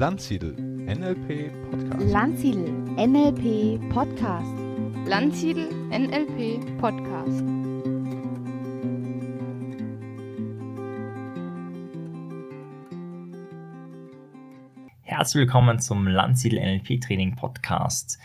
Landsiedel NLP Podcast. Landsiedel NLP Podcast. Landsiedel NLP Podcast. Herzlich willkommen zum Landsiedel NLP Training Podcast.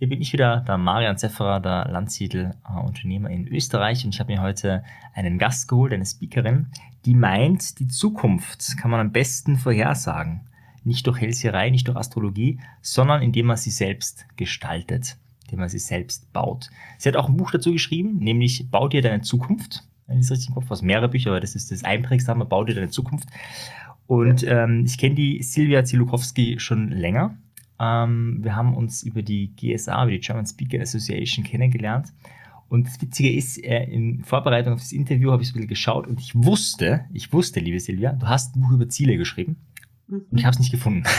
Hier bin ich wieder, der Marian Zefferer, der Landsiedel-Unternehmer in Österreich und ich habe mir heute einen Gast geholt, eine Speakerin, die meint, die Zukunft kann man am besten vorhersagen. Nicht durch Hellseherei, nicht durch Astrologie, sondern indem man sie selbst gestaltet, indem man sie selbst baut. Sie hat auch ein Buch dazu geschrieben, nämlich Bau dir deine Zukunft. Wenn ich das richtig im Kopf aus mehrere Bücher, aber das ist das Einprägsame, Bau dir deine Zukunft. Und ähm, ich kenne die Silvia Zilukowski schon länger ähm, wir haben uns über die GSA, über die German Speaker Association kennengelernt. Und das Witzige ist, äh, in Vorbereitung auf das Interview habe ich so ein bisschen geschaut und ich wusste, ich wusste, liebe Silvia, du hast ein Buch über Ziele geschrieben. Und ich habe es nicht gefunden. da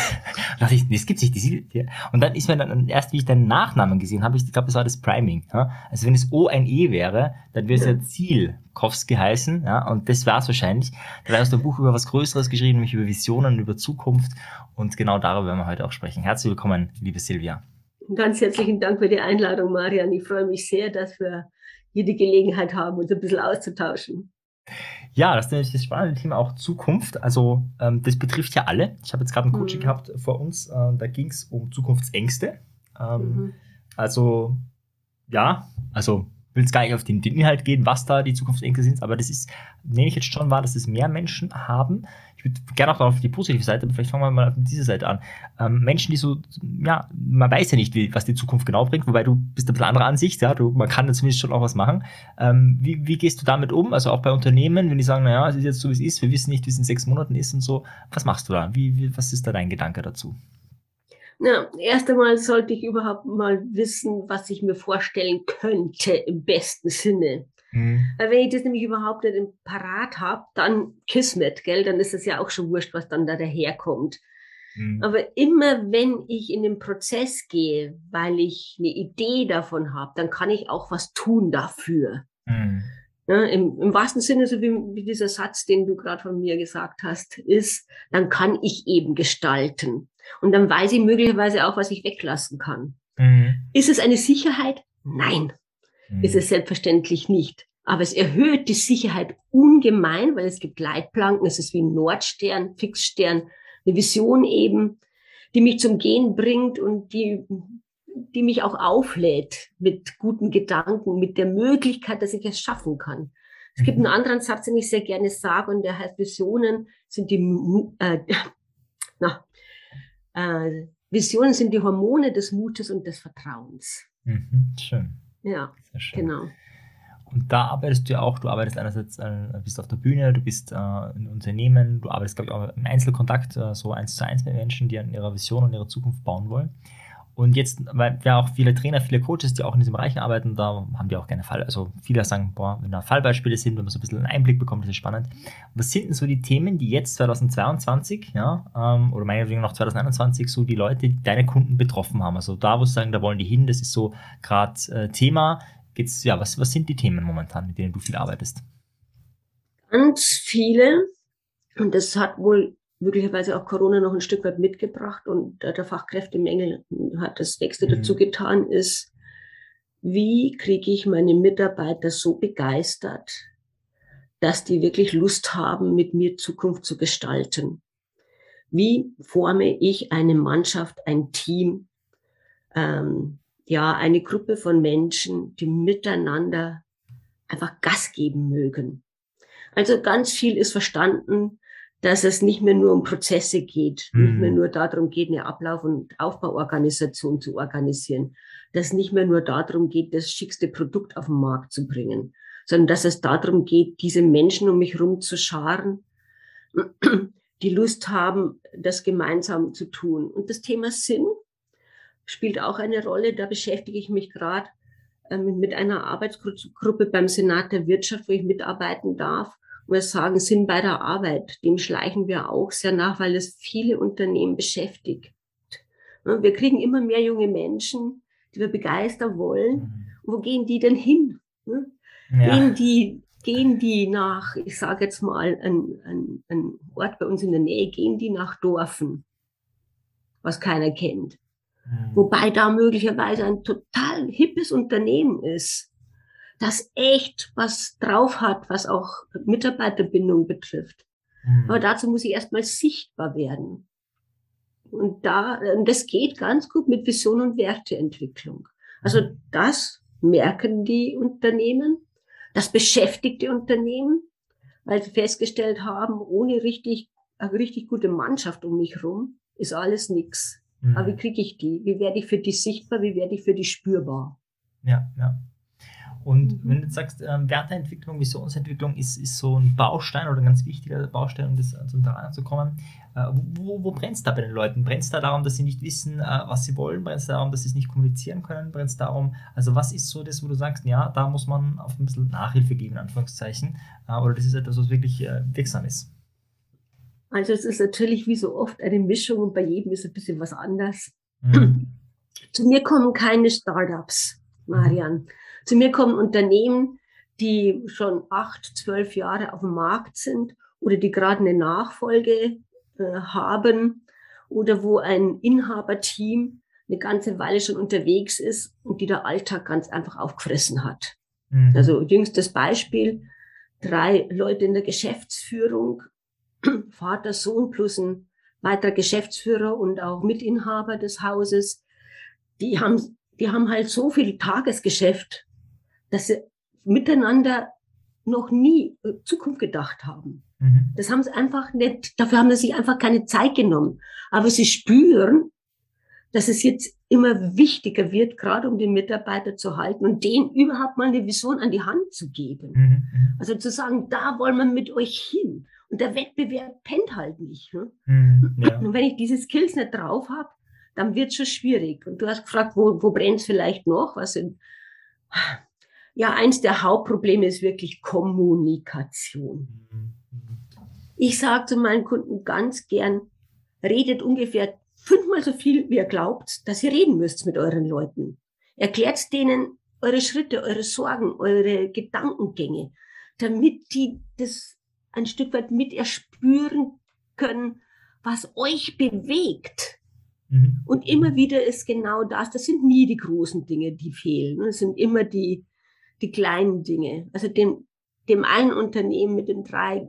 dachte ich, das gibt nicht, die ja. Und dann ist mir dann erst, wie ich deinen Nachnamen gesehen habe, ich glaube, das war das Priming. Ja? Also wenn es O ein E wäre, dann wäre es ja, ja Zielkowski heißen. Ja? Und das war es wahrscheinlich. Da hast du ein Buch über was Größeres geschrieben, nämlich über Visionen, über Zukunft. Und genau darüber werden wir heute auch sprechen. Herzlich willkommen, liebe Silvia. Ganz herzlichen Dank für die Einladung, Marian. Ich freue mich sehr, dass wir hier die Gelegenheit haben, uns ein bisschen auszutauschen. Ja, das ist nämlich das spannende Thema auch Zukunft. Also ähm, das betrifft ja alle. Ich habe jetzt gerade ein Coaching mhm. gehabt vor uns, äh, da ging es um Zukunftsängste. Ähm, mhm. Also ja, also will jetzt gar nicht auf den, Inhalt gehen, was da die Zukunftsängste sind, aber das ist, nehme ich jetzt schon wahr, dass es mehr Menschen haben. Ich würde gerne auch auf die positive Seite, aber vielleicht fangen wir mal auf diese Seite an. Ähm, Menschen, die so, ja, man weiß ja nicht, wie, was die Zukunft genau bringt, wobei du bist eine andere Ansicht, ja, du, man kann da zumindest schon auch was machen. Ähm, wie, wie gehst du damit um? Also auch bei Unternehmen, wenn die sagen, naja, es ist jetzt so, wie es ist, wir wissen nicht, wie es in sechs Monaten ist und so. Was machst du da? Wie, wie, was ist da dein Gedanke dazu? Na, erst einmal sollte ich überhaupt mal wissen, was ich mir vorstellen könnte im besten Sinne. Mhm. Weil wenn ich das nämlich überhaupt nicht parat habe, dann Kismet, gell, dann ist es ja auch schon wurscht, was dann da daherkommt. Mhm. Aber immer wenn ich in den Prozess gehe, weil ich eine Idee davon habe, dann kann ich auch was tun dafür. Mhm. Ja, im, im, wahrsten Sinne, so wie, wie dieser Satz, den du gerade von mir gesagt hast, ist, dann kann ich eben gestalten. Und dann weiß ich möglicherweise auch, was ich weglassen kann. Mhm. Ist es eine Sicherheit? Nein, mhm. ist es selbstverständlich nicht. Aber es erhöht die Sicherheit ungemein, weil es gibt Leitplanken, es ist wie ein Nordstern, Fixstern, eine Vision eben, die mich zum Gehen bringt und die, die mich auch auflädt mit guten Gedanken, mit der Möglichkeit, dass ich es schaffen kann. Es gibt einen mhm. anderen Satz, den ich sehr gerne sage, und der heißt, Visionen sind die, äh, na, äh, Visionen sind die Hormone des Mutes und des Vertrauens. Mhm, schön. Ja, schön. genau. Und da arbeitest du ja auch, du arbeitest einerseits, äh, bist auf der Bühne, du bist äh, ein Unternehmen, du arbeitest, glaube ich, auch im Einzelkontakt, äh, so eins zu eins mit Menschen, die an ihrer Vision und ihrer Zukunft bauen wollen. Und jetzt, weil ja auch viele Trainer, viele Coaches, die auch in diesen Bereichen arbeiten, da haben die auch gerne Fall. Also viele sagen, boah, wenn da Fallbeispiele sind, wenn man so ein bisschen einen Einblick bekommt, das ist spannend. Was sind denn so die Themen, die jetzt 2022, ja, ähm, oder meinetwegen noch 2021, so die Leute, die deine Kunden betroffen haben? Also da, wo sie sagen, da wollen die hin, das ist so gerade äh, Thema. Geht's, ja, was, was sind die Themen momentan, mit denen du viel arbeitest? Ganz viele. Und das hat wohl möglicherweise auch Corona noch ein Stück weit mitgebracht und der Fachkräftemangel hat das nächste mhm. dazu getan, ist, wie kriege ich meine Mitarbeiter so begeistert, dass die wirklich Lust haben, mit mir Zukunft zu gestalten? Wie forme ich eine Mannschaft, ein Team, ähm, ja, eine Gruppe von Menschen, die miteinander einfach Gas geben mögen? Also ganz viel ist verstanden, dass es nicht mehr nur um Prozesse geht, mhm. nicht mehr nur darum geht, eine Ablauf- und Aufbauorganisation zu organisieren, dass es nicht mehr nur darum geht, das schickste Produkt auf den Markt zu bringen, sondern dass es darum geht, diese Menschen um mich herum zu scharen, die Lust haben, das gemeinsam zu tun. Und das Thema Sinn spielt auch eine Rolle. Da beschäftige ich mich gerade ähm, mit einer Arbeitsgruppe beim Senat der Wirtschaft, wo ich mitarbeiten darf wir sagen, Sinn bei der Arbeit, dem schleichen wir auch sehr nach, weil es viele Unternehmen beschäftigt. Wir kriegen immer mehr junge Menschen, die wir begeistern wollen. Mhm. Wo gehen die denn hin? Ja. Gehen die, gehen die nach, ich sage jetzt mal, ein, ein, ein Ort bei uns in der Nähe, gehen die nach Dorfen? was keiner kennt. Mhm. Wobei da möglicherweise ein total hippes Unternehmen ist, das echt was drauf hat, was auch Mitarbeiterbindung betrifft. Mhm. Aber dazu muss ich erstmal sichtbar werden. Und da, das geht ganz gut mit Vision und Werteentwicklung. Also das merken die Unternehmen, das beschäftigt die Unternehmen, weil sie festgestellt haben, ohne richtig, eine richtig gute Mannschaft um mich rum ist alles nix. Mhm. Aber wie kriege ich die? Wie werde ich für die sichtbar? Wie werde ich für die spürbar? Ja, ja. Und Mhm. wenn du jetzt sagst, ähm, Werteentwicklung, Visionsentwicklung ist, ist so ein Baustein oder ein ganz wichtiger Baustein, um das um da ranzukommen. Äh, wo, wo brennt es da bei den Leuten? Brennt es da darum, dass sie nicht wissen, äh, was sie wollen? Brennt es darum, dass sie es nicht kommunizieren können? Brennt es darum, also was ist so das, wo du sagst, ja, da muss man auf ein bisschen Nachhilfe geben, in Anführungszeichen, äh, oder das ist etwas, was wirklich äh, wirksam ist? Also es ist natürlich wie so oft eine Mischung und bei jedem ist ein bisschen was anders. Mhm. Zu mir kommen keine Startups, Marian. Zu mir kommen Unternehmen, die schon acht, zwölf Jahre auf dem Markt sind oder die gerade eine Nachfolge äh, haben oder wo ein Inhaberteam eine ganze Weile schon unterwegs ist und die der Alltag ganz einfach aufgefressen hat. Mhm. Also jüngstes Beispiel, drei Leute in der Geschäftsführung, Vater, Sohn plus ein weiterer Geschäftsführer und auch Mitinhaber des Hauses, die haben, die haben halt so viel Tagesgeschäft, dass sie miteinander noch nie äh, Zukunft gedacht haben. Mhm. Das haben sie einfach nicht, dafür haben sie sich einfach keine Zeit genommen. Aber sie spüren, dass es jetzt immer wichtiger wird, gerade um den Mitarbeiter zu halten und denen überhaupt mal eine Vision an die Hand zu geben. Mhm. Mhm. Also zu sagen, da wollen wir mit euch hin. Und der Wettbewerb pennt halt nicht. Ne? Mhm. Ja. Und wenn ich diese Skills nicht drauf habe, dann wird es schon schwierig. Und du hast gefragt, wo, wo brennt es vielleicht noch? Was sind, ja, eins der Hauptprobleme ist wirklich Kommunikation. Ich sage zu meinen Kunden ganz gern, redet ungefähr fünfmal so viel, wie ihr glaubt, dass ihr reden müsst mit euren Leuten. Erklärt denen eure Schritte, eure Sorgen, eure Gedankengänge, damit die das ein Stück weit mit erspüren können, was euch bewegt. Mhm. Und immer wieder ist genau das, das sind nie die großen Dinge, die fehlen. Das sind immer die, die kleinen Dinge. Also dem, dem einen Unternehmen mit den drei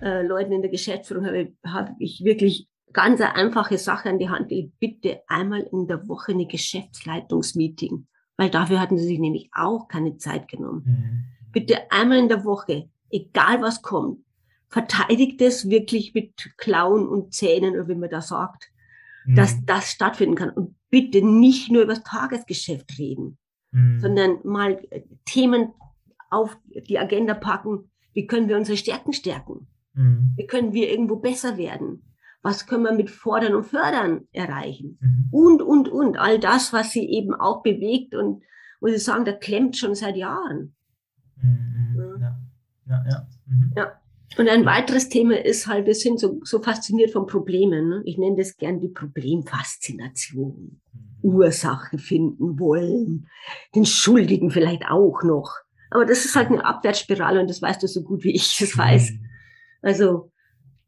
äh, Leuten in der Geschäftsführung habe, habe ich wirklich ganz eine einfache Sache an die Hand gelegt. Bitte einmal in der Woche eine Geschäftsleitungsmeeting, weil dafür hatten sie sich nämlich auch keine Zeit genommen. Mhm. Bitte einmal in der Woche, egal was kommt, verteidigt es wirklich mit Klauen und Zähnen oder wie man da sagt, Mhm. dass das stattfinden kann. Und bitte nicht nur über das Tagesgeschäft reden, Mhm. sondern mal äh, Themen auf die Agenda packen. Wie können wir unsere Stärken stärken? Mhm. Wie können wir irgendwo besser werden? Was können wir mit Fordern und Fördern erreichen? Mhm. Und, und, und. All das, was sie eben auch bewegt und wo sie sagen, da klemmt schon seit Jahren. Mhm. Ja. Ja, ja. Mhm. Ja. Und ein weiteres Thema ist halt, wir sind so, so fasziniert von Problemen. Ne? Ich nenne das gern die Problemfaszination. Mhm. Ursache finden wollen, den Schuldigen vielleicht auch noch. Aber das ist halt eine Abwärtsspirale und das weißt du so gut wie ich das weiß. Also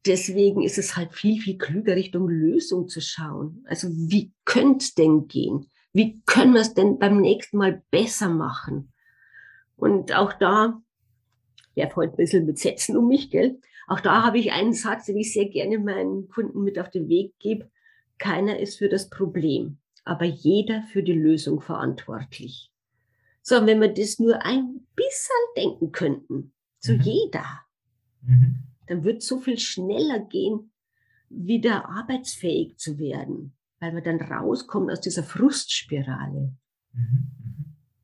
deswegen ist es halt viel, viel klüger Richtung Lösung zu schauen. Also wie könnte es denn gehen? Wie können wir es denn beim nächsten Mal besser machen? Und auch da, ich werfe heute ein bisschen mit Sätzen um mich, gell? Auch da habe ich einen Satz, den ich sehr gerne meinen Kunden mit auf den Weg gebe. Keiner ist für das Problem, aber jeder für die Lösung verantwortlich. So, wenn wir das nur ein bisschen denken könnten, so Mhm. jeder, Mhm. dann wird so viel schneller gehen, wieder arbeitsfähig zu werden, weil wir dann rauskommen aus dieser Frustspirale. Mhm.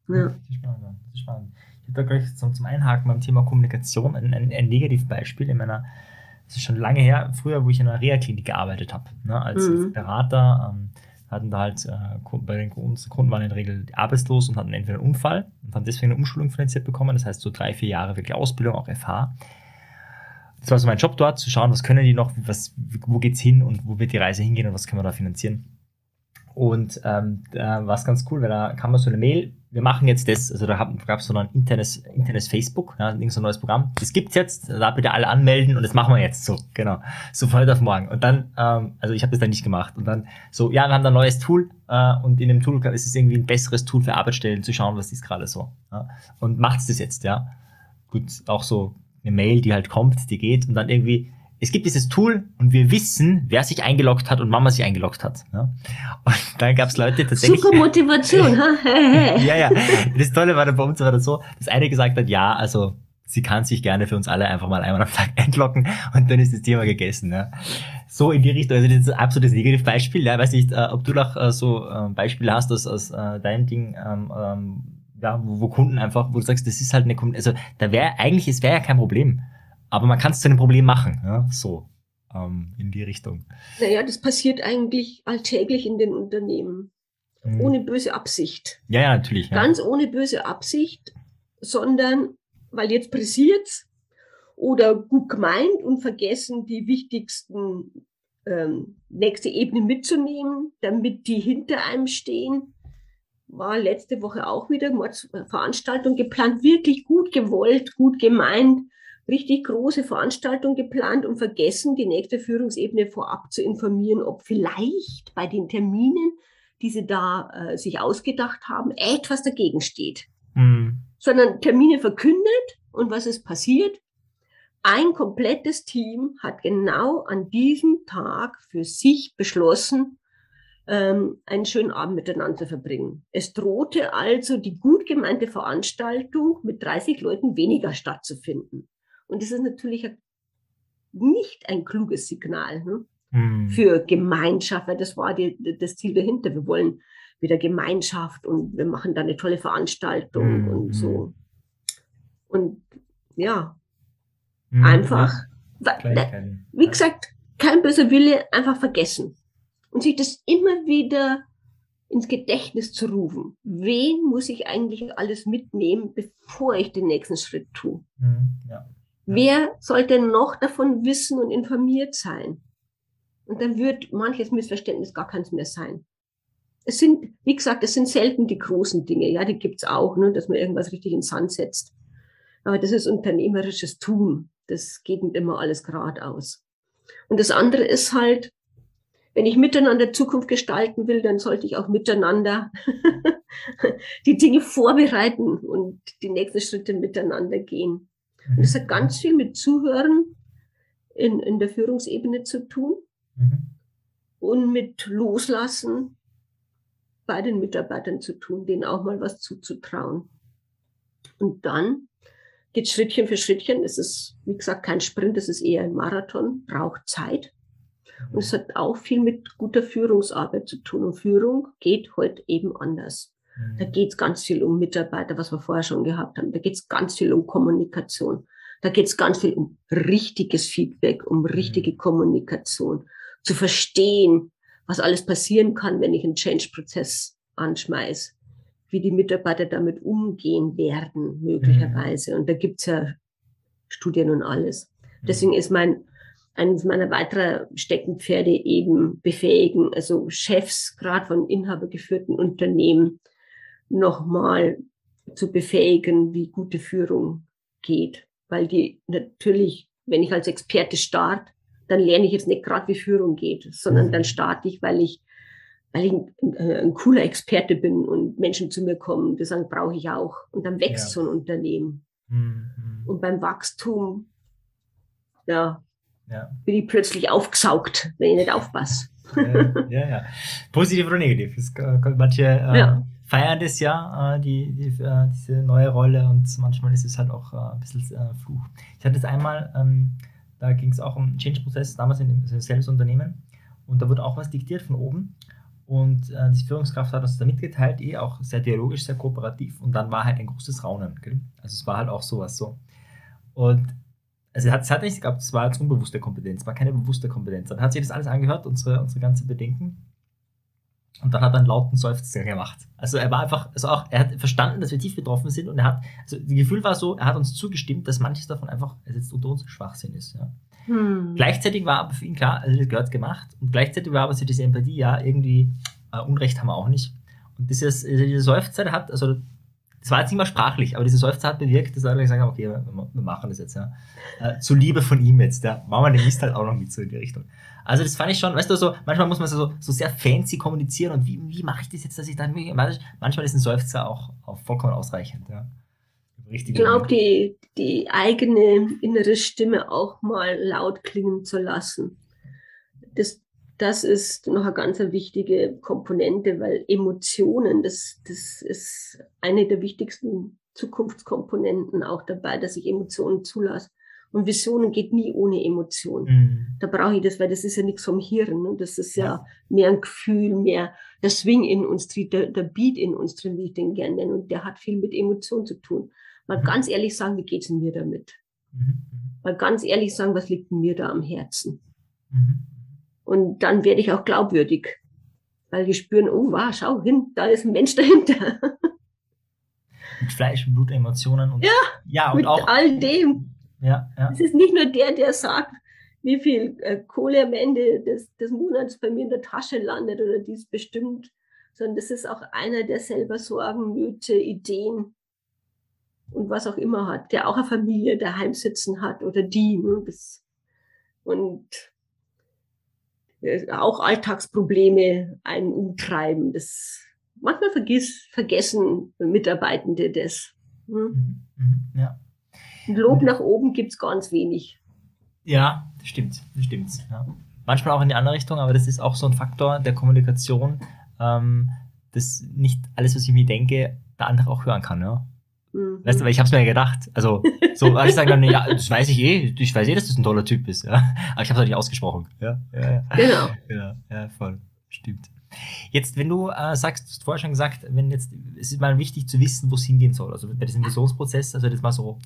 Mhm. Ja. Das ist spannend. Das ist spannend. Ich habe da gleich zum, zum Einhaken beim Thema Kommunikation ein, ein, ein Negativbeispiel in meiner, das ist schon lange her, früher, wo ich in einer Reha-Klinik gearbeitet habe, ne, als, Mhm. als Berater. Ähm, hatten da halt, äh, bei den Kunden, waren in der Regel arbeitslos und hatten entweder einen Unfall und haben deswegen eine Umschulung finanziert bekommen. Das heißt, so drei, vier Jahre wirklich Ausbildung, auch FH. Das war so mein Job dort, zu schauen, was können die noch, was, wo geht's hin und wo wird die Reise hingehen und was können wir da finanzieren. Und ähm, war es ganz cool, weil da kam mir so eine Mail, wir machen jetzt das, also da gab es so ein internes, internes Facebook, ja, so ein neues Programm. Das gibt's jetzt, da bitte alle anmelden und das machen wir jetzt so, genau. So von heute auf morgen. Und dann, ähm, also ich habe das dann nicht gemacht. Und dann so, ja, wir haben da ein neues Tool äh, und in dem Tool ist es irgendwie ein besseres Tool für Arbeitsstellen zu schauen, was ist gerade so. Ja. Und macht's das jetzt, ja. Gut, auch so eine Mail, die halt kommt, die geht und dann irgendwie, es gibt dieses Tool und wir wissen, wer sich eingeloggt hat und wann man sich eingeloggt hat. Ja? Und dann gab es Leute tatsächlich. Super Motivation, ja, ja. Das Tolle war dann bei uns war das so, dass eine gesagt hat, ja, also sie kann sich gerne für uns alle einfach mal einmal am Tag einloggen und dann ist das Thema gegessen. Ja? So in die Richtung. Also das ist ein absolutes Negativbeispiel. Ja, ich weiß nicht, äh, ob du noch äh, so äh, Beispiele hast aus, aus äh, deinem Ding. Ähm, ähm, ja, wo, wo Kunden einfach, wo du sagst, das ist halt eine, also da wäre eigentlich, es wäre ja kein Problem aber man kann es zu einem Problem machen, ja, so ähm, in die Richtung. Naja, das passiert eigentlich alltäglich in den Unternehmen. Mhm. Ohne böse Absicht. Ja, ja, natürlich. Ja. Ganz ohne böse Absicht, sondern weil jetzt pressiert's oder gut gemeint und vergessen die wichtigsten ähm, nächste Ebene mitzunehmen, damit die hinter einem stehen. War letzte Woche auch wieder eine Veranstaltung geplant, wirklich gut gewollt, gut gemeint richtig große Veranstaltung geplant und vergessen, die nächste Führungsebene vorab zu informieren, ob vielleicht bei den Terminen, die sie da äh, sich ausgedacht haben, etwas dagegen steht. Mhm. Sondern Termine verkündet und was ist passiert? Ein komplettes Team hat genau an diesem Tag für sich beschlossen, ähm, einen schönen Abend miteinander zu verbringen. Es drohte also die gut gemeinte Veranstaltung mit 30 Leuten weniger stattzufinden. Und das ist natürlich nicht ein kluges Signal ne? mhm. für Gemeinschaft, weil das war die, das Ziel dahinter. Wir wollen wieder Gemeinschaft und wir machen da eine tolle Veranstaltung mhm. und so. Und ja, mhm. einfach, ja. wie gesagt, kein böser Wille, einfach vergessen. Und sich das immer wieder ins Gedächtnis zu rufen. Wen muss ich eigentlich alles mitnehmen, bevor ich den nächsten Schritt tue? Mhm. Ja. Wer sollte noch davon wissen und informiert sein? Und dann wird manches Missverständnis gar keins mehr sein. Es sind, wie gesagt, es sind selten die großen Dinge. Ja, die gibt's auch, ne, dass man irgendwas richtig in den Sand setzt. Aber das ist unternehmerisches Tun. Das geht nicht immer alles geradeaus. Und das andere ist halt, wenn ich miteinander Zukunft gestalten will, dann sollte ich auch miteinander die Dinge vorbereiten und die nächsten Schritte miteinander gehen. Und das hat ganz viel mit Zuhören in, in der Führungsebene zu tun mhm. und mit Loslassen bei den Mitarbeitern zu tun, denen auch mal was zuzutrauen. Und dann geht Schrittchen für Schrittchen. Es ist, wie gesagt, kein Sprint, es ist eher ein Marathon, braucht Zeit. Und es hat auch viel mit guter Führungsarbeit zu tun. Und Führung geht heute eben anders. Da mhm. geht es ganz viel um Mitarbeiter, was wir vorher schon gehabt haben. Da geht es ganz viel um Kommunikation. Da geht es ganz viel um richtiges Feedback, um richtige mhm. Kommunikation. Zu verstehen, was alles passieren kann, wenn ich einen Change-Prozess anschmeiß. Wie die Mitarbeiter damit umgehen werden, möglicherweise. Mhm. Und da gibt's ja Studien und alles. Deswegen ist mein, eines meiner weiteren Steckenpferde eben befähigen, also Chefs, gerade von inhabergeführten Unternehmen, nochmal zu befähigen, wie gute Führung geht. Weil die natürlich, wenn ich als Experte starte, dann lerne ich jetzt nicht gerade, wie Führung geht, sondern dann starte ich, weil ich, weil ich ein, ein, cooler Experte bin und Menschen zu mir kommen, die sagen, brauche ich auch. Und dann wächst ja. so ein Unternehmen. Mhm. Und beim Wachstum, ja, ja, bin ich plötzlich aufgesaugt, wenn ich nicht aufpasse. ja, ja, ja. Positiv oder negativ. Es, manche äh, ja feiern das ja, äh, die, die, äh, diese neue Rolle und manchmal ist es halt auch äh, ein bisschen äh, Fluch. Ich hatte es einmal, ähm, da ging es auch um Change-Prozess, damals in dem selbst Unternehmen und da wurde auch was diktiert von oben und äh, die Führungskraft hat uns da mitgeteilt, eh auch sehr dialogisch, sehr kooperativ und dann war halt ein großes Raunen. Gell? Also es war halt auch sowas so. Und also es hat, es hat nicht gehabt, es war jetzt unbewusste Kompetenz, war keine bewusste Kompetenz. Dann hat sich das alles angehört, unsere, unsere ganze Bedenken und dann hat er einen lauten Seufzer gemacht. Also er war einfach, also auch, er hat verstanden, dass wir tief betroffen sind und er hat, also das Gefühl war so, er hat uns zugestimmt, dass manches davon einfach, also jetzt unter uns Schwachsinn ist. Ja. Hm. Gleichzeitig war aber für ihn klar, also das gehört gemacht und gleichzeitig war aber so diese Empathie, ja, irgendwie äh, Unrecht haben wir auch nicht. Und dieses, also dieser Seufzer hat, also das war jetzt nicht mal sprachlich, aber diese Seufzer hat bewirkt, dass gesagt haben, okay, wir, wir machen das jetzt, ja. Äh, zur Liebe von ihm jetzt, ja. Machen wir den Mist halt auch noch mit so in die Richtung. Also das fand ich schon, weißt du, so, manchmal muss man so, so sehr fancy kommunizieren und wie, wie mache ich das jetzt, dass ich dann, manchmal ist ein Seufzer auch, auch vollkommen ausreichend, ja. ich glaube, die, die eigene innere Stimme auch mal laut klingen zu lassen. Das, das ist noch eine ganz wichtige Komponente, weil Emotionen, das, das ist eine der wichtigsten Zukunftskomponenten auch dabei, dass ich Emotionen zulasse. Und Visionen geht nie ohne Emotionen. Mhm. Da brauche ich das, weil das ist ja nichts vom Hirn. Ne? Das ist ja, ja, mehr ein Gefühl, mehr der Swing in uns drin, der, der Beat in uns drin, wie ich den gerne nenne. Und der hat viel mit Emotionen zu tun. Mal mhm. ganz ehrlich sagen, wie geht's mir damit? Mhm. Mal ganz ehrlich sagen, was liegt mir da am Herzen? Und dann werde ich auch glaubwürdig, weil die spüren, oh, wow, schau hin, da ist ein Mensch dahinter. Mit Fleisch, Blut, Emotionen und, ja, ja, und mit auch, all dem. Ja, ja. Es ist nicht nur der, der sagt, wie viel äh, Kohle am Ende des, des Monats bei mir in der Tasche landet oder dies bestimmt, sondern das ist auch einer, der selber Sorgen, Nöte, Ideen und was auch immer hat, der auch eine Familie daheim sitzen hat oder die. Ne, das, und auch Alltagsprobleme einen umtreiben. Das, manchmal vergiss, vergessen Mitarbeitende das. Hm? Mhm, ja. Lob nach oben gibt es ganz wenig. Ja, das stimmt. Das stimmt ja. Manchmal auch in die andere Richtung, aber das ist auch so ein Faktor der Kommunikation, ähm, dass nicht alles, was ich mir denke, der andere auch hören kann. Ja? Mhm. Weißt du, weil ich habe es mir gedacht. Also, so, ich sage dann, ja, das weiß ich eh, ich weiß eh, dass das ein toller Typ ist, ja. Aber ich habe es halt nicht ausgesprochen. Ja, ja, ja. Genau. Ja, ja, voll. Stimmt. Jetzt, wenn du äh, sagst, du hast vorher schon gesagt, wenn jetzt, es ist mal wichtig zu wissen, wo es hingehen soll. Also bei diesem Visionsprozess, also das mal so,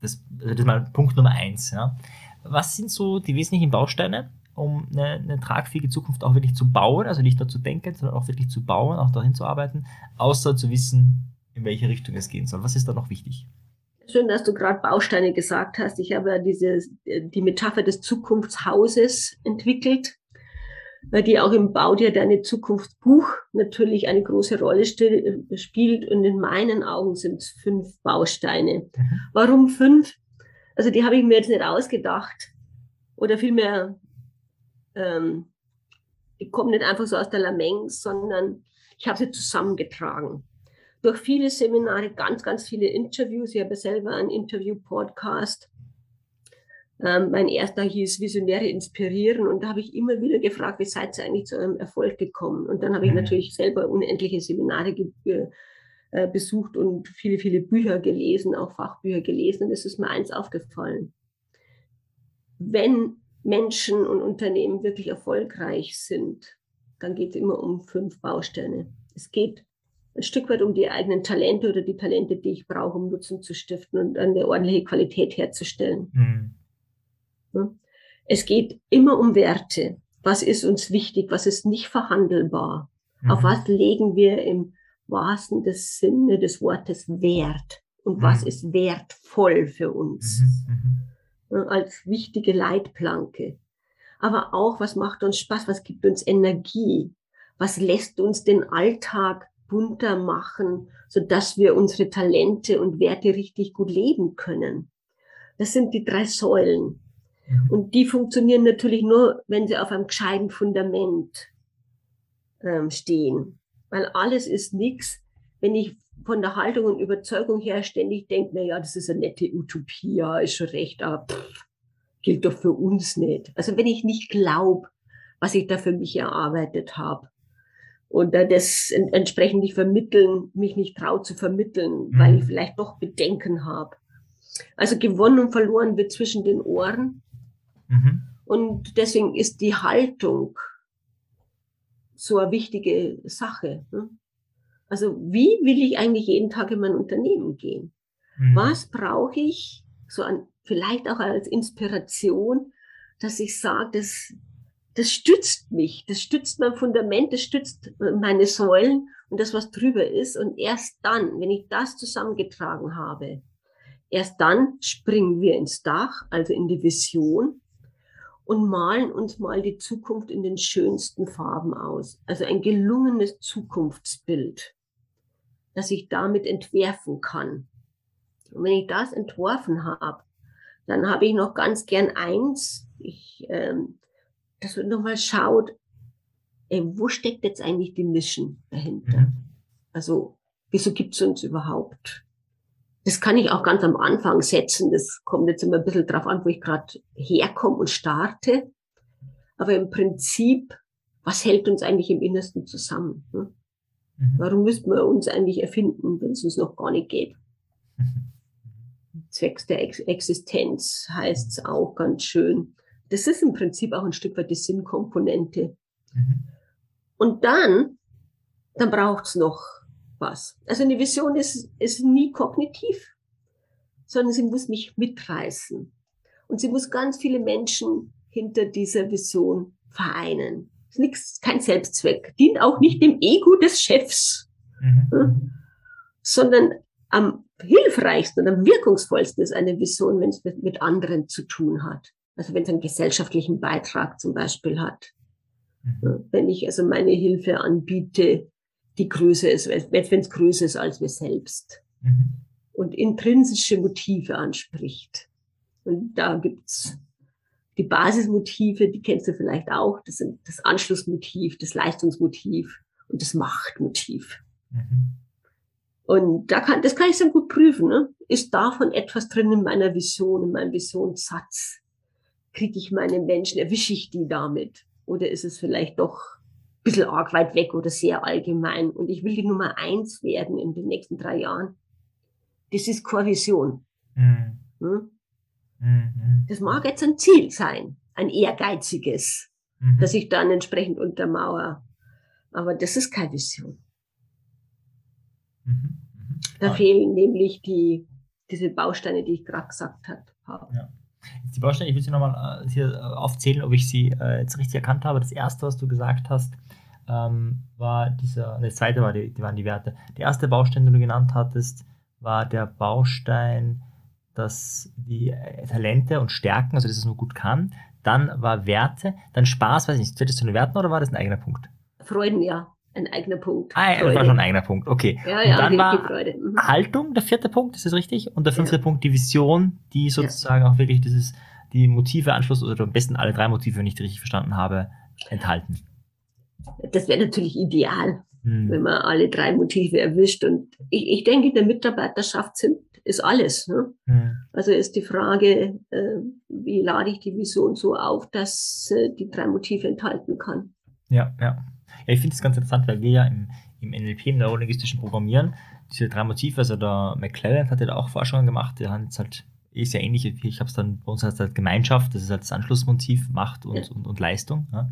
das, also das ist mal Punkt Nummer eins, ja. Was sind so die wesentlichen Bausteine, um eine, eine tragfähige Zukunft auch wirklich zu bauen, also nicht nur zu denken, sondern auch wirklich zu bauen, auch dahin zu arbeiten, außer zu wissen, in welche Richtung es gehen soll. Was ist da noch wichtig? Schön, dass du gerade Bausteine gesagt hast. Ich habe ja diese, die Metapher des Zukunftshauses entwickelt, weil die auch im Bau dir deine Zukunftsbuch natürlich eine große Rolle spielt. Und in meinen Augen sind es fünf Bausteine. Mhm. Warum fünf? Also die habe ich mir jetzt nicht ausgedacht. Oder vielmehr, ähm, die kommen nicht einfach so aus der Lameng, sondern ich habe sie zusammengetragen durch viele Seminare, ganz, ganz viele Interviews. Ich habe selber einen Interview-Podcast. Ähm, mein erster hieß Visionäre inspirieren und da habe ich immer wieder gefragt, wie seid ihr eigentlich zu einem Erfolg gekommen? Und dann habe ich mhm. natürlich selber unendliche Seminare äh, besucht und viele, viele Bücher gelesen, auch Fachbücher gelesen. Und es ist mir eins aufgefallen. Wenn Menschen und Unternehmen wirklich erfolgreich sind, dann geht es immer um fünf Bausteine. Es geht ein Stück weit um die eigenen Talente oder die Talente, die ich brauche, um Nutzen zu stiften und eine ordentliche Qualität herzustellen. Mhm. Es geht immer um Werte. Was ist uns wichtig? Was ist nicht verhandelbar? Mhm. Auf was legen wir im wahrsten des Sinne des Wortes Wert? Und mhm. was ist wertvoll für uns? Mhm. Mhm. Als wichtige Leitplanke. Aber auch, was macht uns Spaß? Was gibt uns Energie? Was lässt uns den Alltag bunter machen, so dass wir unsere Talente und Werte richtig gut leben können. Das sind die drei Säulen. Mhm. Und die funktionieren natürlich nur, wenn sie auf einem gescheiten Fundament ähm, stehen. Weil alles ist nichts, wenn ich von der Haltung und Überzeugung her ständig denke, na ja, das ist eine nette Utopie, ja, ist schon recht, aber pff, gilt doch für uns nicht. Also wenn ich nicht glaube, was ich da für mich erarbeitet habe, und das entsprechend nicht vermitteln, mich nicht traue zu vermitteln, mhm. weil ich vielleicht doch Bedenken habe. Also gewonnen und verloren wird zwischen den Ohren. Mhm. Und deswegen ist die Haltung so eine wichtige Sache. Ne? Also wie will ich eigentlich jeden Tag in mein Unternehmen gehen? Mhm. Was brauche ich so an, vielleicht auch als Inspiration, dass ich sage, das das stützt mich, das stützt mein Fundament, das stützt meine Säulen und das, was drüber ist. Und erst dann, wenn ich das zusammengetragen habe, erst dann springen wir ins Dach, also in die Vision und malen uns mal die Zukunft in den schönsten Farben aus. Also ein gelungenes Zukunftsbild. dass ich damit entwerfen kann. Und wenn ich das entworfen habe, dann habe ich noch ganz gern eins, ich, ähm, dass man nochmal schaut, ey, wo steckt jetzt eigentlich die Mission dahinter? Mhm. Also, wieso gibt's uns überhaupt? Das kann ich auch ganz am Anfang setzen. Das kommt jetzt immer ein bisschen drauf an, wo ich gerade herkomme und starte. Aber im Prinzip, was hält uns eigentlich im Innersten zusammen? Ne? Mhm. Warum müssten wir uns eigentlich erfinden, wenn es uns noch gar nicht geht? Mhm. Zwecks der Ex Existenz heißt es auch ganz schön. Das ist im Prinzip auch ein Stück weit die Sinnkomponente. Mhm. Und dann, dann braucht's noch was. Also eine Vision ist, ist nie kognitiv, sondern sie muss mich mitreißen. Und sie muss ganz viele Menschen hinter dieser Vision vereinen. Ist nichts, kein Selbstzweck. Dient auch nicht dem Ego des Chefs, Mhm. sondern am hilfreichsten und am wirkungsvollsten ist eine Vision, wenn es mit, mit anderen zu tun hat. Also wenn es einen gesellschaftlichen Beitrag zum Beispiel hat. Mhm. Wenn ich also meine Hilfe anbiete, die größer ist, wenn es größer ist als wir selbst Mhm. und intrinsische Motive anspricht. Und da gibt's die Basismotive, die kennst du vielleicht auch. Das sind das Anschlussmotiv, das Leistungsmotiv und das Machtmotiv. Mhm. Und da kann, das kann ich sehr gut prüfen. Ne? Ist davon etwas drin in meiner Vision, in meinem Visionssatz? Kriege ich meine Menschen, erwische ich die damit? Oder ist es vielleicht doch ein bisschen arg weit weg oder sehr allgemein? Und ich will die Nummer eins werden in den nächsten drei Jahren. Das ist keine Vision. Mhm. Ne? Mhm. Das mag jetzt ein Ziel sein, ein ehrgeiziges, Mhm. das ich dann entsprechend untermauere. Aber das ist keine Vision. Mhm. Mhm. Da Ah, fehlen nämlich die, diese Bausteine, die ich gerade gesagt habe. Jetzt die Bausteine, ich will sie nochmal äh, hier äh, aufzählen, ob ich sie äh, jetzt richtig erkannt habe. Das erste, was du gesagt hast, ähm, war dieser, ne, das zweite war die, waren die Werte. Der erste Baustein, den du genannt hattest, war der Baustein, dass die äh, Talente und Stärken, also dass es nur gut kann. Dann war Werte, dann Spaß, weiß ich nicht, zählt das zu den Werten oder war das ein eigener Punkt? Freuden, ja, ein eigener Punkt. Ah, ja, das war schon ein eigener Punkt, okay. Ja, und ja, dann die, war die Freude. Mhm. Haltung, der vierte Punkt, ist das richtig? Und der fünfte Ja. Punkt, die Vision, die sozusagen auch wirklich dieses, die Motive, Anschluss oder am besten alle drei Motive, wenn ich die richtig verstanden habe, enthalten. Das wäre natürlich ideal, Hm. wenn man alle drei Motive erwischt. Und ich, ich denke, in der Mitarbeiterschaft sind, ist alles. Ne? Hm. Also ist die Frage, äh, wie lade ich die Vision so auf, dass äh, die drei Motive enthalten kann. Ja, ja. Ja, ich finde es ganz interessant, weil wir ja im, im NLP, im neurolinguistischen Programmieren, diese drei Motive, also der McClellan hat ja da auch Forschungen gemacht, der hat jetzt halt, ist ja ähnlich, ich habe es dann, bei uns es halt Gemeinschaft, das ist halt das Anschlussmotiv, Macht und, Ja. und, und Leistung. Ja.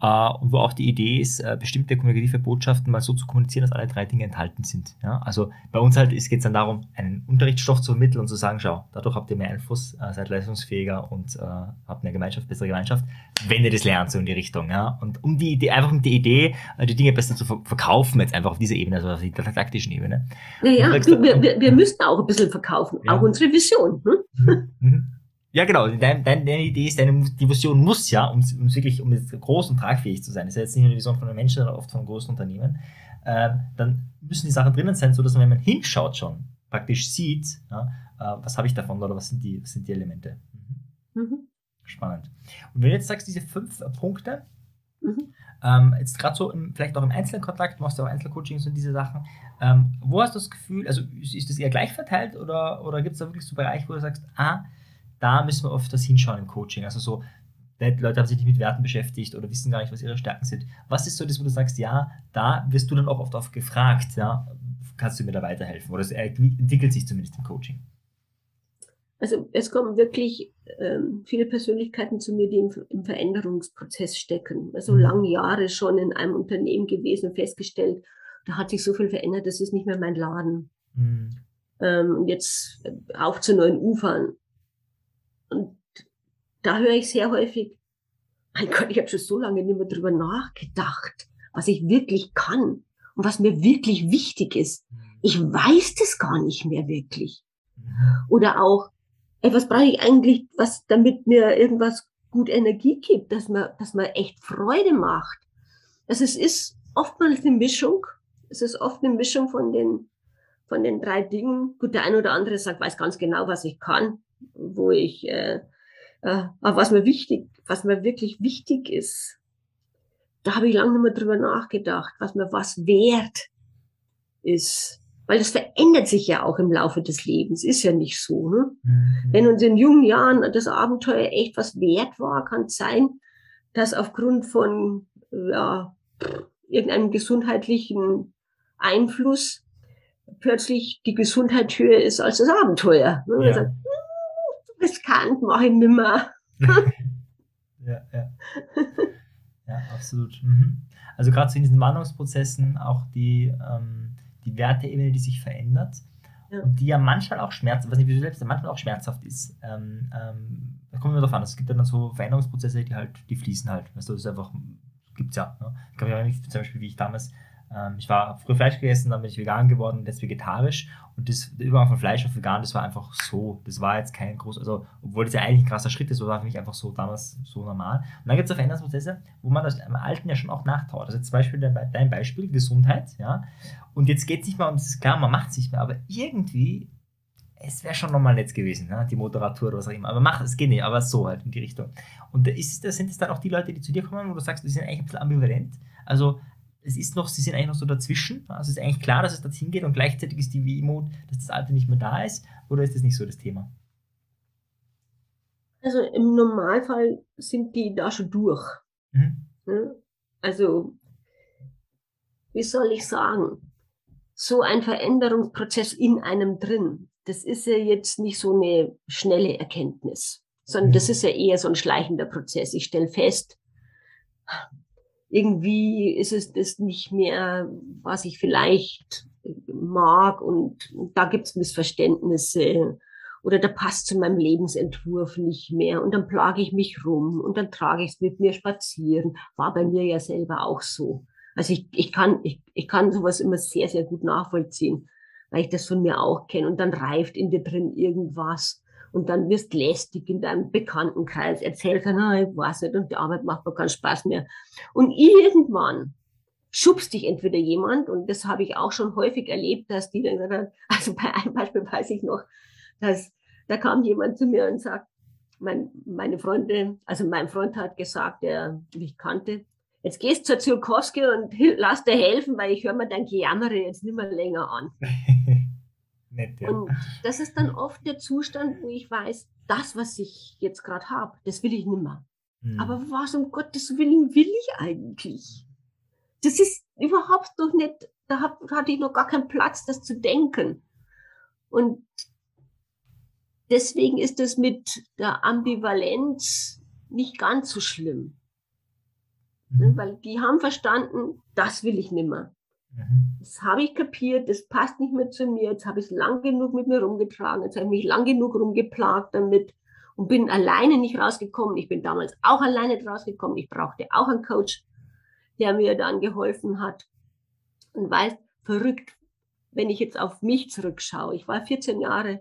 Äh, und wo auch die Idee ist, äh, bestimmte kommunikative Botschaften mal so zu kommunizieren, dass alle drei Dinge enthalten sind. Ja. Also bei uns halt geht es dann darum, einen Unterrichtsstoff zu vermitteln und zu sagen, schau, dadurch habt ihr mehr Einfluss, äh, seid leistungsfähiger und äh, habt eine Gemeinschaft, bessere Gemeinschaft, wenn ihr das lernt, so in die Richtung. Ja. Und um die Idee, einfach um die Idee, die Dinge besser zu ver verkaufen, jetzt einfach auf dieser Ebene, also auf der taktischen Ebene. Naja, du, wir, wir, wir müssen auch ein bisschen verkaufen, Ja. auch unsere Vision. Hm? Mhm. Ja, genau. Dein, dein, deine Idee ist, deine die Vision muss ja, um, um wirklich um jetzt groß und tragfähig zu sein, das ist ja jetzt nicht nur die Vision von einem Menschen, sondern oft von großen Unternehmen, ähm, dann müssen die Sachen drinnen sein, so dass man, wenn man hinschaut schon, praktisch sieht, ja, äh, was habe ich davon oder was sind die, was sind die Elemente. Mhm. Mhm. Spannend. Und wenn du jetzt sagst, diese fünf äh, Punkte, Mhm. Ähm, jetzt gerade so im, vielleicht auch im Einzelkontakt, du machst ja auch Einzelcoachings und diese Sachen, ähm, wo hast du das Gefühl, also ist, das eher gleich verteilt oder, oder gibt es da wirklich so Bereiche, wo du sagst, ah, da müssen wir öfters hinschauen im Coaching, also so, Leute haben sich nicht mit Werten beschäftigt oder wissen gar nicht, was ihre Stärken sind. Was ist so das, wo du sagst, ja, da wirst du dann auch oft auf gefragt, ja, kannst du mir da weiterhelfen? Oder es entwickelt sich zumindest im Coaching. Also es kommen wirklich ähm, viele Persönlichkeiten zu mir, die im, im Veränderungsprozess stecken. Also Mhm. lange Jahre schon in einem Unternehmen gewesen und festgestellt, da hat sich so viel verändert, das ist nicht mehr mein Laden. Mhm. Ähm, und jetzt äh, auf zu neuen Ufern. Und da höre ich sehr häufig, mein Gott, ich habe schon so lange nicht mehr drüber nachgedacht, was ich wirklich kann und was mir wirklich wichtig ist. Ich weiß das gar nicht mehr wirklich. Mhm. Oder auch, was brauche ich eigentlich, was damit mir irgendwas gut Energie gibt, dass man, dass man echt Freude macht. Also es ist oftmals eine Mischung es ist oft eine Mischung von den, von den drei Dingen. Gut, der eine oder andere sagt, weiß ganz genau, was ich kann, wo ich, äh, äh, was mir wichtig, was mir wirklich wichtig ist, da habe ich lange nicht mehr drüber nachgedacht, was mir was wert ist. Weil das verändert sich ja auch im Laufe des Lebens, ist ja nicht so. Ne? Mhm. Wenn uns in jungen Jahren das Abenteuer echt was wert war, kann es sein, dass aufgrund von ja, irgendeinem gesundheitlichen Einfluss plötzlich die Gesundheit höher ist als das Abenteuer. Ne? Ja. Sagt, hm, riskant, mache ich nimmer. ja, ja. Ja, absolut. Mhm. Also gerade in diesen Wandlungsprozessen auch die, ähm, die Werteebene, die sich verändert ja. und die ja manchmal auch schmerzhaft, was nicht, wie du selbst manchmal auch schmerzhaft ist. Ähm, ähm, da kommen wir darauf an. Es gibt dann so Veränderungsprozesse, die halt, die fließen halt. Weißt du, das ist einfach, gibt es ja. Ne? Ich glaube ja nicht, zum Beispiel, wie ich damals ich war früher Fleisch gegessen, dann bin ich vegan geworden, jetzt vegetarisch. Und das Übergang von Fleisch auf vegan, das war einfach so. Das war jetzt kein groß, also obwohl das ja eigentlich ein krasser Schritt ist, war für mich einfach so damals so normal. Und dann gibt es auch Veränderungsprozesse, wo man das im Alten ja schon auch nachtaut. Also zum Beispiel dein, dein Beispiel, Gesundheit, ja. Und jetzt geht es nicht mehr um, das klar, man macht es nicht mehr, aber irgendwie es wäre schon nochmal nett gewesen, ne? die Moderatur oder was auch immer. Aber mach, es geht nicht, aber so halt in die Richtung. Und da, ist, sind es dann auch die Leute, die zu dir kommen, wo du sagst, die sind eigentlich ein bisschen ambivalent. Also es ist noch, sie sind eigentlich noch so dazwischen. Also es ist eigentlich klar, dass es dorthin geht und gleichzeitig ist die Wehmut, dass das Alte nicht mehr da ist. Oder ist das nicht so das Thema? Also im Normalfall sind die da schon durch. Mhm. Also, wie soll ich sagen, so ein Veränderungsprozess in einem drin, das ist ja jetzt nicht so eine schnelle Erkenntnis, sondern mhm. das ist ja eher so ein schleichender Prozess. Ich stelle fest, irgendwie ist es das nicht mehr, was ich vielleicht mag und da gibt es Missverständnisse oder da passt zu meinem Lebensentwurf nicht mehr und dann plage ich mich rum und dann trage ich es mit mir spazieren. War bei mir ja selber auch so. Also ich, ich, kann, ich, ich kann sowas immer sehr, sehr gut nachvollziehen, weil ich das von mir auch kenne und dann reift in dir drin irgendwas und dann wirst lästig in deinem Bekanntenkreis, erzählst dann, ah, ich weiß nicht, und die Arbeit macht mir keinen Spaß mehr. Und irgendwann schubst dich entweder jemand, und das habe ich auch schon häufig erlebt, dass die dann gesagt also bei einem Beispiel weiß ich noch, dass da kam jemand zu mir und sagt, mein, meine Freunde, also mein Freund hat gesagt, der mich kannte, jetzt gehst zur Zirkowski und lass dir helfen, weil ich höre mir dein Gejammere jetzt nicht mehr länger an. Nett, ja. Und das ist dann oft der Zustand, wo ich weiß, das, was ich jetzt gerade habe, das will ich nicht mehr. Mhm. Aber was um Gottes Willen will ich eigentlich? Das ist überhaupt noch nicht, da hab, hatte ich noch gar keinen Platz, das zu denken. Und deswegen ist es mit der Ambivalenz nicht ganz so schlimm. Mhm. Weil die haben verstanden, das will ich nicht mehr. Mhm. Das habe ich kapiert, das passt nicht mehr zu mir. Jetzt habe ich es lang genug mit mir rumgetragen, jetzt habe ich mich lang genug rumgeplagt damit und bin alleine nicht rausgekommen. Ich bin damals auch alleine rausgekommen. Ich brauchte auch einen Coach, der mir dann geholfen hat. Und weiß, verrückt, wenn ich jetzt auf mich zurückschaue. Ich war 14 Jahre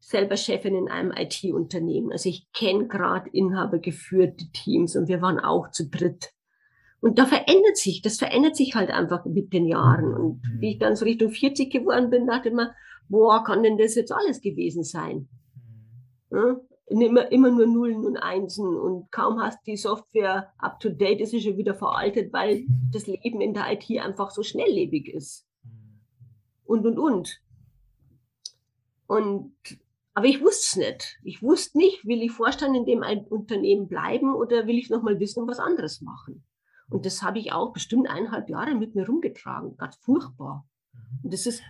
selber Chefin in einem IT-Unternehmen. Also ich kenne gerade inhabergeführte Teams und wir waren auch zu dritt. Und da verändert sich, das verändert sich halt einfach mit den Jahren. Und mhm. wie ich dann so Richtung 40 geworden bin, dachte ich mir, boah, kann denn das jetzt alles gewesen sein? Mhm. Ja? Immer, immer nur Nullen und Einsen und kaum hast die Software up to date, ist sie schon wieder veraltet, weil mhm. das Leben in der IT einfach so schnelllebig ist. Und, und, und. Und, aber ich wusste es nicht. Ich wusste nicht, will ich Vorstand in dem Unternehmen bleiben oder will ich nochmal wissen und was anderes machen? Und das habe ich auch bestimmt eineinhalb Jahre mit mir rumgetragen. Ganz furchtbar. Mhm. Und das ist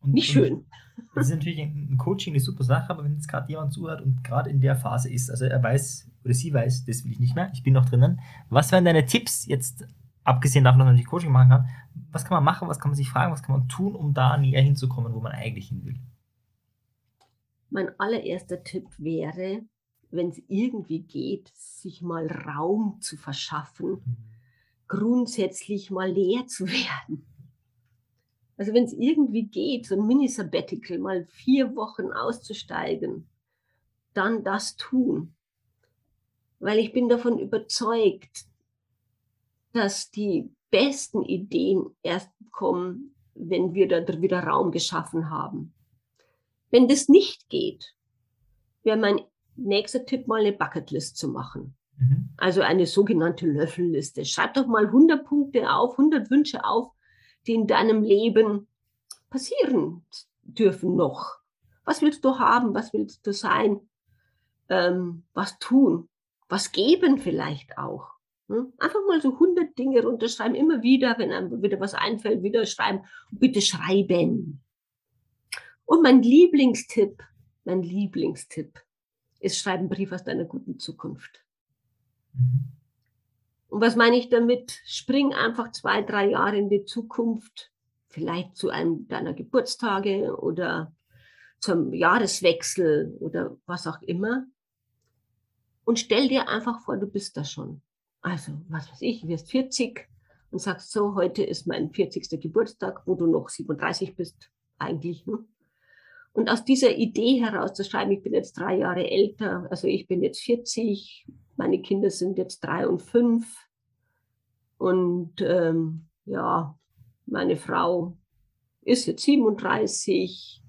und, nicht schön. Das ist natürlich ein Coaching eine super Sache, aber wenn jetzt gerade jemand zuhört und gerade in der Phase ist, also er weiß oder sie weiß, das will ich nicht mehr, ich bin noch drinnen. Was wären deine Tipps jetzt, abgesehen davon, dass man natürlich Coaching machen kann, was kann man machen, was kann man sich fragen, was kann man tun, um da näher hinzukommen, wo man eigentlich hin will? Mein allererster Tipp wäre, wenn es irgendwie geht, sich mal Raum zu verschaffen. Mhm grundsätzlich mal leer zu werden. Also wenn es irgendwie geht, so ein Mini-Sabbatical, mal vier Wochen auszusteigen, dann das tun. Weil ich bin davon überzeugt, dass die besten Ideen erst kommen, wenn wir da wieder Raum geschaffen haben. Wenn das nicht geht, wäre mein nächster Tipp mal eine Bucketlist zu machen. Mhm. Also eine sogenannte Löffelliste. Schreib doch mal 100 Punkte auf, 100 Wünsche auf, die in deinem Leben passieren dürfen noch. Was willst du haben? Was willst du sein? Ähm, was tun? Was geben vielleicht auch? Hm? Einfach mal so 100 Dinge runterschreiben, immer wieder, wenn einem wieder was einfällt, wieder schreiben. bitte schreiben. Und mein Lieblingstipp, mein Lieblingstipp ist, schreib einen Brief aus deiner guten Zukunft. Und was meine ich damit? Spring einfach zwei, drei Jahre in die Zukunft, vielleicht zu einem deiner Geburtstage oder zum Jahreswechsel oder was auch immer. Und stell dir einfach vor, du bist da schon. Also, was weiß ich, wirst 40 und sagst so, heute ist mein 40. Geburtstag, wo du noch 37 bist, eigentlich. Ne? Und aus dieser Idee heraus zu schreiben, ich bin jetzt drei Jahre älter, also ich bin jetzt 40, meine Kinder sind jetzt drei und fünf und ähm, ja, meine Frau ist jetzt 37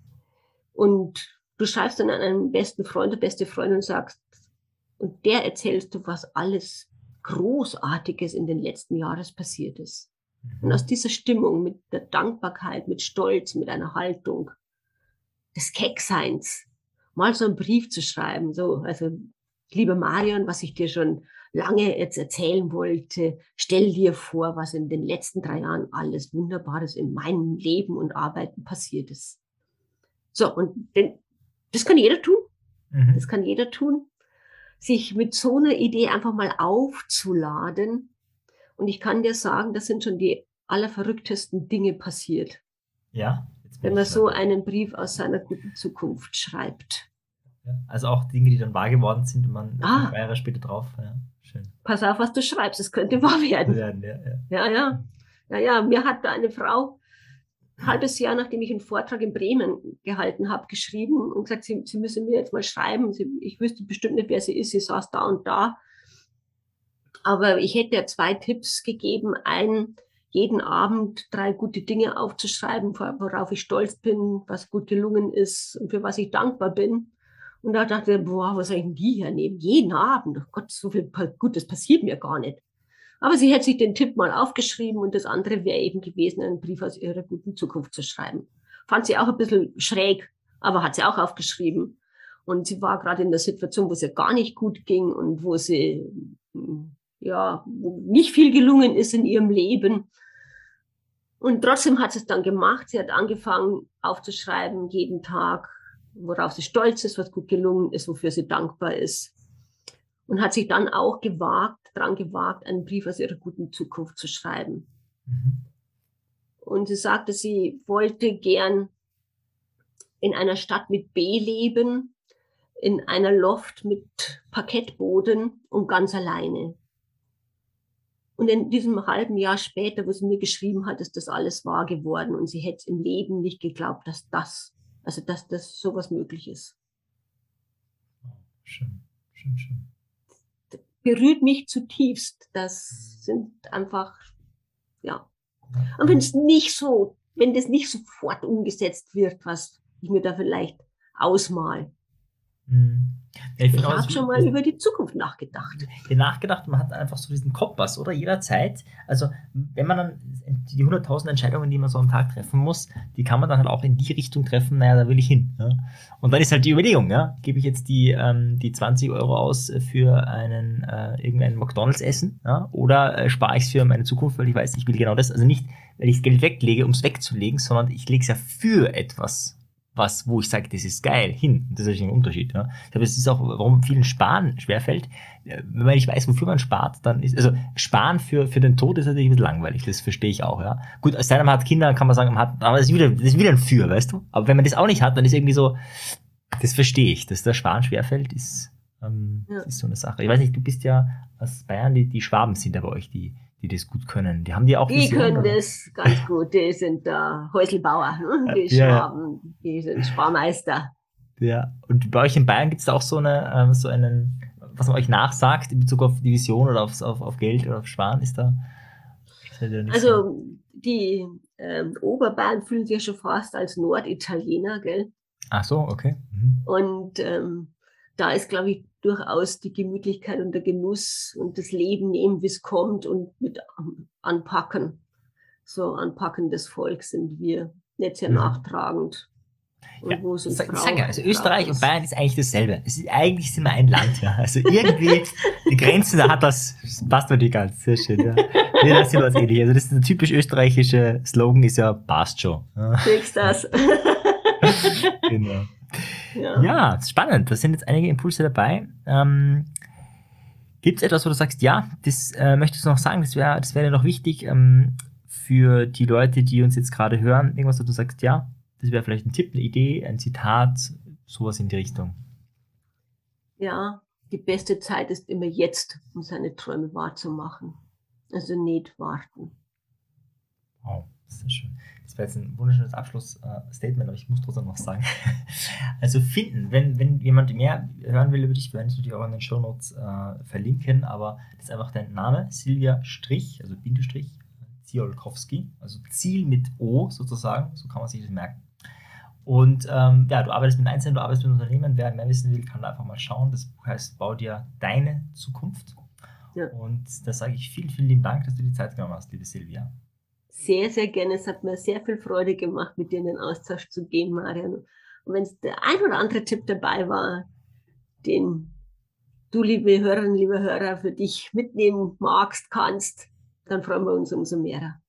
und du schreibst dann an einen besten Freund, beste Freundin und sagst, und der erzählst du, was alles Großartiges in den letzten Jahren passiert ist. Und aus dieser Stimmung mit der Dankbarkeit, mit Stolz, mit einer Haltung, des Keckseins, mal so einen Brief zu schreiben, so, also, liebe Marion, was ich dir schon lange jetzt erzählen wollte, stell dir vor, was in den letzten drei Jahren alles Wunderbares in meinem Leben und Arbeiten passiert ist. So, und denn, das kann jeder tun. Mhm. Das kann jeder tun. Sich mit so einer Idee einfach mal aufzuladen. Und ich kann dir sagen, das sind schon die allerverrücktesten Dinge passiert. Ja wenn man so einen Brief aus seiner guten Zukunft schreibt. Also auch Dinge, die dann wahr geworden sind und man ah. drei Jahre später drauf. Ja, schön. Pass auf, was du schreibst, es könnte wahr werden. Ja, ja, ja. Ja, ja, mir hat da eine Frau ein halbes Jahr, nachdem ich einen Vortrag in Bremen gehalten habe, geschrieben und gesagt, sie, sie müsse mir jetzt mal schreiben. Sie, ich wüsste bestimmt nicht, wer sie ist. Sie saß da und da. Aber ich hätte ja zwei Tipps gegeben. Ein, jeden Abend drei gute Dinge aufzuschreiben, worauf ich stolz bin, was gut gelungen ist und für was ich dankbar bin. Und da dachte ich, boah, was soll ich denn die hernehmen? Jeden Abend, oh Gott, so viel Gutes passiert mir gar nicht. Aber sie hätte sich den Tipp mal aufgeschrieben und das andere wäre eben gewesen, einen Brief aus ihrer guten Zukunft zu schreiben. Fand sie auch ein bisschen schräg, aber hat sie auch aufgeschrieben. Und sie war gerade in der Situation, wo es ihr gar nicht gut ging und wo sie, ja, nicht viel gelungen ist in ihrem Leben. Und trotzdem hat sie es dann gemacht. Sie hat angefangen aufzuschreiben, jeden Tag, worauf sie stolz ist, was gut gelungen ist, wofür sie dankbar ist. Und hat sich dann auch gewagt, dran gewagt, einen Brief aus ihrer guten Zukunft zu schreiben. Mhm. Und sie sagte, sie wollte gern in einer Stadt mit B leben, in einer Loft mit Parkettboden und ganz alleine. Und in diesem halben Jahr später, wo sie mir geschrieben hat, ist das alles wahr geworden. Und sie hätte im Leben nicht geglaubt, dass das, also dass das sowas möglich ist. Schön, schön, schön. Berührt mich zutiefst. Das sind einfach, ja. Und wenn es nicht so, wenn das nicht sofort umgesetzt wird, was ich mir da vielleicht ausmal, mhm. Ich, ich habe schon mal über die Zukunft nachgedacht. Nachgedacht, man hat einfach so diesen Kompass, oder? Jederzeit. Also, wenn man dann die 100.000 Entscheidungen, die man so am Tag treffen muss, die kann man dann halt auch in die Richtung treffen, naja, da will ich hin. Ja? Und dann ist halt die Überlegung, ja, gebe ich jetzt die, ähm, die 20 Euro aus für einen, äh, irgendein McDonalds-Essen, ja? oder äh, spare ich es für meine Zukunft, weil ich weiß, ich will genau das. Also nicht, weil ich das Geld weglege, um es wegzulegen, sondern ich lege es ja für etwas was, wo ich sage, das ist geil, hin. Das ist ein Unterschied. Ja. Ich glaube, es ist auch, warum vielen Sparen schwerfällt. Äh, wenn man nicht weiß, wofür man spart, dann ist, also Sparen für, für den Tod ist natürlich ein bisschen langweilig, das verstehe ich auch, ja. Gut, als man hat Kinder, kann man sagen, man hat, aber das ist wieder, das ist wieder ein Für, weißt du? Aber wenn man das auch nicht hat, dann ist irgendwie so, das verstehe ich, dass der Sparen schwerfällt, ist, ähm, ja. ist so eine Sache. Ich weiß nicht, du bist ja aus Bayern, die, die Schwaben sind da bei euch, die, die das gut können. Die haben die auch Die Vision, können oder? das ganz gut. Die sind da Häuselbauer, ne? die ja, Schwaben, die sind Sparmeister. Ja, und bei euch in Bayern gibt es auch so, eine, ähm, so einen, was man euch nachsagt in Bezug auf die Vision oder aufs, auf, auf Geld oder auf Sparen, ist da? Ist also die, ähm, Oberbayern fühlen sich ja schon fast als Norditaliener, gell? Ach so, okay. Mhm. Und ähm, da ist, glaube ich, durchaus die Gemütlichkeit und der Genuss und das Leben nehmen, wie es kommt und mit anpacken. So anpackendes Volk sind wir, nicht sehr Mhm. nachtragend. Ja, wo es uns Ich sag, ich braucht, sag ja, also Österreich und Bayern ist eigentlich dasselbe. Es ist, eigentlich sind wir ein Land, ja. Also irgendwie, die Grenzen, da hat das, das passt natürlich ganz, sehr schön, ja. Nee, das wir uns ähnlich. Also das ist der typisch österreichische Slogan ist ja, passt schon. Ja, das. genau. Ja. Ja, spannend. Da sind jetzt einige Impulse dabei. Ähm, Gibt es etwas, wo du sagst, ja, das äh, möchtest du noch sagen, das wäre das wäre noch wichtig ähm, für die Leute, die uns jetzt gerade hören? Irgendwas, wo du sagst, ja, das wäre vielleicht ein Tipp, eine Idee, ein Zitat, sowas in die Richtung. ja, die beste Zeit ist immer jetzt, um seine Träume wahrzumachen. Also nicht warten. Wow, sehr schön. Das wäre jetzt ein wunderschönes Abschlussstatement, aber ich muss trotzdem noch sagen. Also finden, wenn, wenn jemand mehr hören will über dich, werden es natürlich auch in den Shownotes äh, verlinken, aber das ist einfach dein Name, Silvia Strich, also Bindestrich, Ziolkowski, also Ziel mit O sozusagen, so kann man sich das merken. Und ähm, ja, du arbeitest mit Einzelnen, du arbeitest mit Unternehmen, wer mehr wissen will, kann da einfach mal schauen. Das Buch heißt Bau dir deine Zukunft. Ja. Und da sage ich vielen, vielen lieben Dank, dass du die Zeit genommen hast, liebe Silvia. Sehr, sehr gerne. Es hat mir sehr viel Freude gemacht, mit dir in den Austausch zu gehen, Marian. Und wenn es der ein oder andere Tipp dabei war, den du, liebe Hörerinnen, liebe Hörer, für dich mitnehmen magst, kannst, dann freuen wir uns umso mehr.